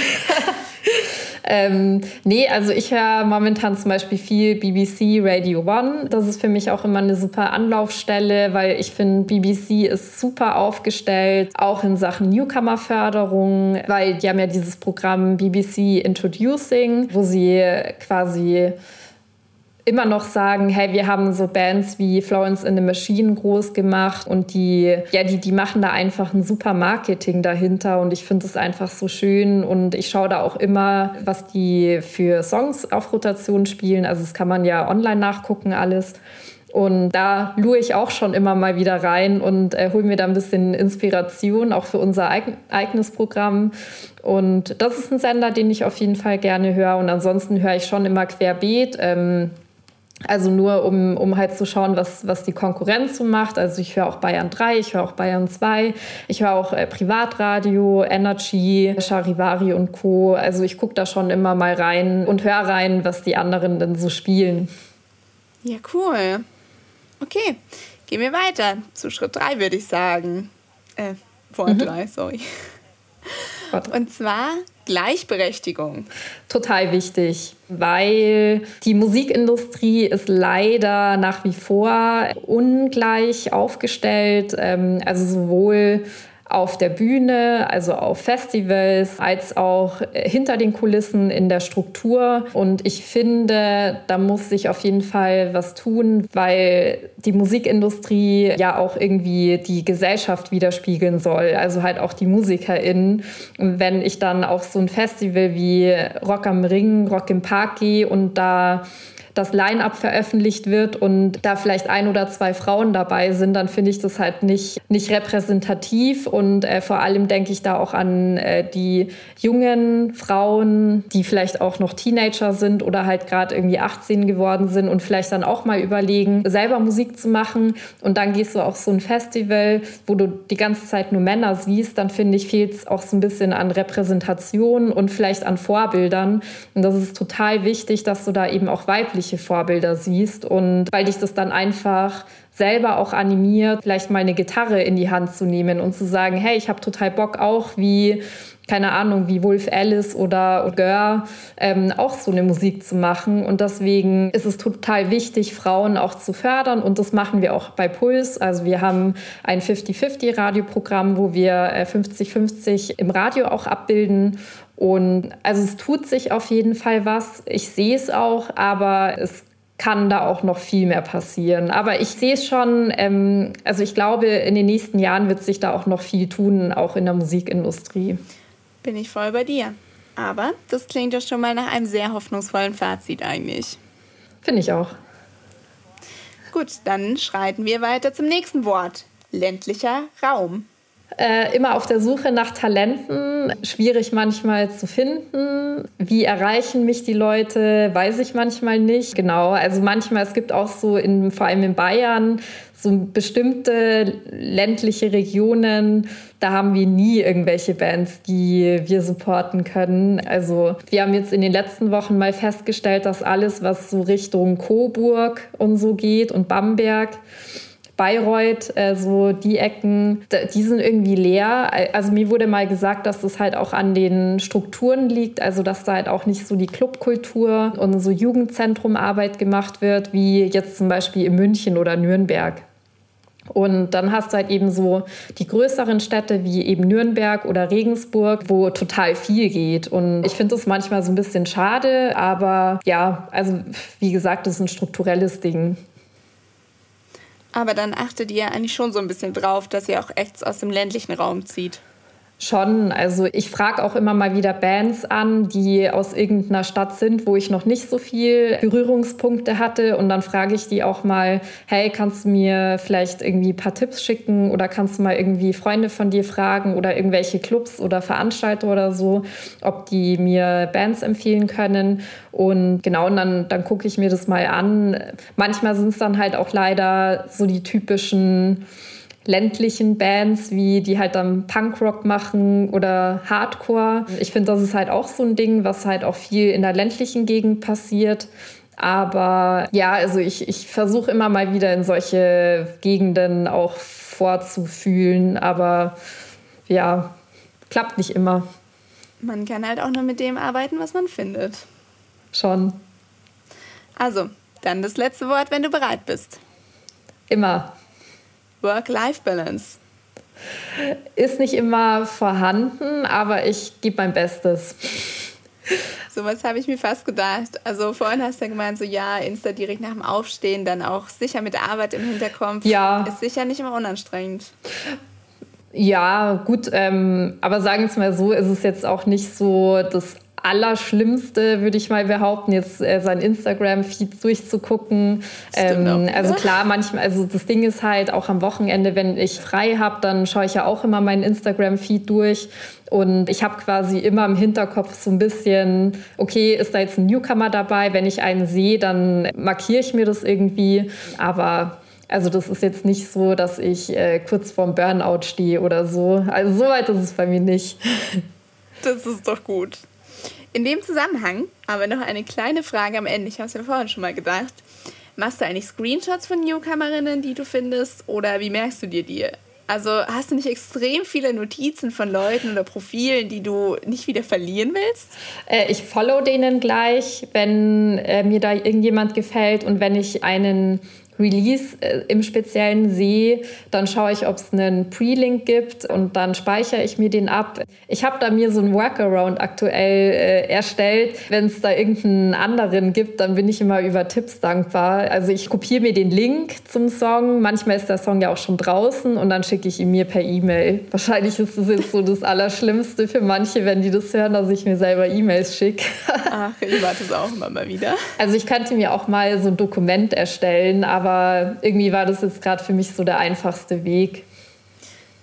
[SPEAKER 2] ähm, nee, also ich höre momentan zum Beispiel viel BBC Radio One. Das ist für mich auch immer eine super Anlaufstelle, weil ich finde, BBC ist super aufgestellt, auch in Sachen Newcomer-Förderung, weil die haben ja dieses Programm BBC Introducing, wo sie quasi immer noch sagen, hey, wir haben so Bands wie Florence in the Machine groß gemacht und die, ja, die, die machen da einfach ein super Marketing dahinter und ich finde es einfach so schön und ich schaue da auch immer, was die für Songs auf Rotation spielen. Also das kann man ja online nachgucken alles. Und da lure ich auch schon immer mal wieder rein und äh, hole mir da ein bisschen Inspiration, auch für unser eigenes Programm. Und das ist ein Sender, den ich auf jeden Fall gerne höre. Und ansonsten höre ich schon immer querbeet. Ähm, also nur um, um halt zu schauen, was, was die Konkurrenz so macht. Also ich höre auch Bayern 3, ich höre auch Bayern 2, ich höre auch äh, Privatradio, Energy, Charivari und Co. Also ich gucke da schon immer mal rein und höre rein, was die anderen denn so spielen.
[SPEAKER 1] Ja, cool. Okay, gehen wir weiter zu Schritt 3, würde ich sagen. Äh, vor mhm. 3, sorry. Und zwar Gleichberechtigung.
[SPEAKER 2] Total wichtig, weil die Musikindustrie ist leider nach wie vor ungleich aufgestellt. Ähm, also sowohl auf der Bühne, also auf Festivals, als auch hinter den Kulissen in der Struktur. Und ich finde, da muss sich auf jeden Fall was tun, weil die Musikindustrie ja auch irgendwie die Gesellschaft widerspiegeln soll, also halt auch die MusikerInnen. Und wenn ich dann auf so ein Festival wie Rock am Ring, Rock im Park gehe und da das Line-up veröffentlicht wird und da vielleicht ein oder zwei Frauen dabei sind, dann finde ich das halt nicht, nicht repräsentativ. Und äh, vor allem denke ich da auch an äh, die jungen Frauen, die vielleicht auch noch Teenager sind oder halt gerade irgendwie 18 geworden sind und vielleicht dann auch mal überlegen, selber Musik zu machen. Und dann gehst du auf so ein Festival, wo du die ganze Zeit nur Männer siehst, dann finde ich, fehlt es auch so ein bisschen an Repräsentation und vielleicht an Vorbildern. Und das ist total wichtig, dass du da eben auch weiblich weibliche Vorbilder siehst und weil dich das dann einfach selber auch animiert, vielleicht mal eine Gitarre in die Hand zu nehmen und zu sagen, hey, ich habe total Bock auch wie keine Ahnung, wie Wolf Alice oder Gör, ähm, auch so eine Musik zu machen. Und deswegen ist es total wichtig, Frauen auch zu fördern. Und das machen wir auch bei Puls. Also wir haben ein 50-50-Radioprogramm, wo wir 50-50 äh, im Radio auch abbilden. Und also es tut sich auf jeden Fall was. Ich sehe es auch, aber es kann da auch noch viel mehr passieren. Aber ich sehe es schon, ähm, also ich glaube, in den nächsten Jahren wird sich da auch noch viel tun, auch in der Musikindustrie.
[SPEAKER 1] Bin ich voll bei dir. Aber das klingt ja schon mal nach einem sehr hoffnungsvollen Fazit eigentlich.
[SPEAKER 2] Finde ich auch.
[SPEAKER 1] Gut, dann schreiten wir weiter zum nächsten Wort. Ländlicher Raum.
[SPEAKER 2] Äh, immer auf der Suche nach Talenten, schwierig manchmal zu finden. Wie erreichen mich die Leute, weiß ich manchmal nicht. Genau, also manchmal, es gibt auch so, in, vor allem in Bayern, so bestimmte ländliche Regionen, da haben wir nie irgendwelche Bands, die wir supporten können. Also wir haben jetzt in den letzten Wochen mal festgestellt, dass alles, was so Richtung Coburg und so geht und Bamberg, Bayreuth, äh, so die Ecken, die sind irgendwie leer. Also mir wurde mal gesagt, dass das halt auch an den Strukturen liegt, also dass da halt auch nicht so die Clubkultur und so Jugendzentrumarbeit gemacht wird, wie jetzt zum Beispiel in München oder Nürnberg. Und dann hast du halt eben so die größeren Städte wie eben Nürnberg oder Regensburg, wo total viel geht. Und ich finde das manchmal so ein bisschen schade, aber ja, also wie gesagt, das ist ein strukturelles Ding.
[SPEAKER 1] Aber dann achtet ihr eigentlich schon so ein bisschen drauf, dass ihr auch echt aus dem ländlichen Raum zieht.
[SPEAKER 2] Schon, also ich frage auch immer mal wieder Bands an, die aus irgendeiner Stadt sind, wo ich noch nicht so viel Berührungspunkte hatte. Und dann frage ich die auch mal, hey, kannst du mir vielleicht irgendwie ein paar Tipps schicken oder kannst du mal irgendwie Freunde von dir fragen oder irgendwelche Clubs oder Veranstalter oder so, ob die mir Bands empfehlen können. Und genau, und dann, dann gucke ich mir das mal an. Manchmal sind es dann halt auch leider so die typischen ländlichen Bands, wie die halt dann Punkrock machen oder Hardcore. Ich finde, das ist halt auch so ein Ding, was halt auch viel in der ländlichen Gegend passiert. Aber ja, also ich, ich versuche immer mal wieder in solche Gegenden auch vorzufühlen, aber ja, klappt nicht immer.
[SPEAKER 1] Man kann halt auch nur mit dem arbeiten, was man findet.
[SPEAKER 2] Schon.
[SPEAKER 1] Also, dann das letzte Wort, wenn du bereit bist.
[SPEAKER 2] Immer.
[SPEAKER 1] Work-Life-Balance?
[SPEAKER 2] Ist nicht immer vorhanden, aber ich gebe mein Bestes.
[SPEAKER 1] Sowas habe ich mir fast gedacht. Also vorhin hast du ja gemeint, so ja, Insta direkt nach dem Aufstehen, dann auch sicher mit Arbeit im Hinterkopf.
[SPEAKER 2] Ja.
[SPEAKER 1] Ist sicher nicht immer unanstrengend.
[SPEAKER 2] Ja, gut, ähm, aber sagen wir es mal so, ist es jetzt auch nicht so das Allerschlimmste, würde ich mal behaupten, jetzt äh, sein Instagram-Feed durchzugucken. Ähm, also klar, manchmal, also das Ding ist halt auch am Wochenende, wenn ich frei habe, dann schaue ich ja auch immer meinen Instagram-Feed durch. Und ich habe quasi immer im Hinterkopf so ein bisschen, okay, ist da jetzt ein Newcomer dabei? Wenn ich einen sehe, dann markiere ich mir das irgendwie. Aber also das ist jetzt nicht so, dass ich äh, kurz vorm Burnout stehe oder so. Also so weit ist es bei mir nicht.
[SPEAKER 1] Das ist doch gut. In dem Zusammenhang aber noch eine kleine Frage am Ende. Ich habe es ja vorhin schon mal gedacht. Machst du eigentlich Screenshots von Newcomerinnen, die du findest, oder wie merkst du dir die? Also hast du nicht extrem viele Notizen von Leuten oder Profilen, die du nicht wieder verlieren willst?
[SPEAKER 2] Äh, ich follow denen gleich, wenn äh, mir da irgendjemand gefällt und wenn ich einen Release äh, im Speziellen sehe, dann schaue ich, ob es einen Pre-Link gibt und dann speichere ich mir den ab. Ich habe da mir so ein Workaround aktuell äh, erstellt. Wenn es da irgendeinen anderen gibt, dann bin ich immer über Tipps dankbar. Also ich kopiere mir den Link zum Song. Manchmal ist der Song ja auch schon draußen und dann schicke ich ihn mir per E-Mail. Wahrscheinlich ist das jetzt so das Allerschlimmste für manche, wenn die das hören, dass ich mir selber E-Mails schicke.
[SPEAKER 1] Ach, ich warte es auch immer mal wieder.
[SPEAKER 2] Also ich könnte mir auch mal so ein Dokument erstellen, aber aber irgendwie war das jetzt gerade für mich so der einfachste Weg.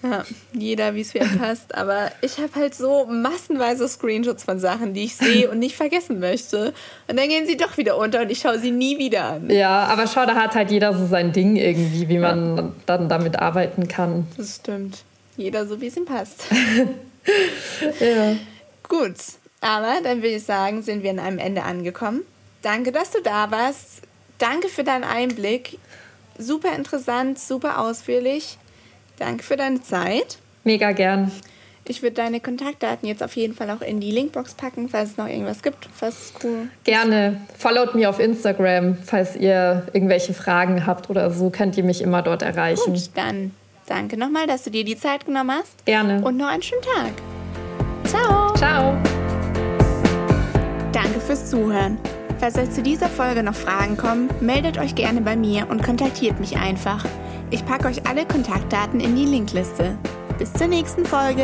[SPEAKER 1] Ja, jeder, wie es ihn passt. Aber ich habe halt so massenweise Screenshots von Sachen, die ich sehe und nicht vergessen möchte. Und dann gehen sie doch wieder unter und ich schaue sie nie wieder an.
[SPEAKER 2] Ja, aber schau, da hat halt jeder so sein Ding irgendwie, wie man ja. dann damit arbeiten kann.
[SPEAKER 1] Das stimmt. Jeder so, wie es ihm passt.
[SPEAKER 2] ja.
[SPEAKER 1] Gut, aber dann würde ich sagen, sind wir an einem Ende angekommen. Danke, dass du da warst. Danke für deinen Einblick. Super interessant, super ausführlich. Danke für deine Zeit.
[SPEAKER 2] Mega gern.
[SPEAKER 1] Ich würde deine Kontaktdaten jetzt auf jeden Fall auch in die Linkbox packen, falls es noch irgendwas gibt, falls cool
[SPEAKER 2] Gerne. Followt mir auf Instagram, falls ihr irgendwelche Fragen habt oder so, könnt ihr mich immer dort erreichen.
[SPEAKER 1] Gut, dann danke nochmal, dass du dir die Zeit genommen hast.
[SPEAKER 2] Gerne.
[SPEAKER 1] Und noch einen schönen Tag. Ciao.
[SPEAKER 2] Ciao.
[SPEAKER 1] Danke fürs Zuhören. Falls euch zu dieser Folge noch Fragen kommen, meldet euch gerne bei mir und kontaktiert mich einfach. Ich packe euch alle Kontaktdaten in die Linkliste. Bis zur nächsten Folge.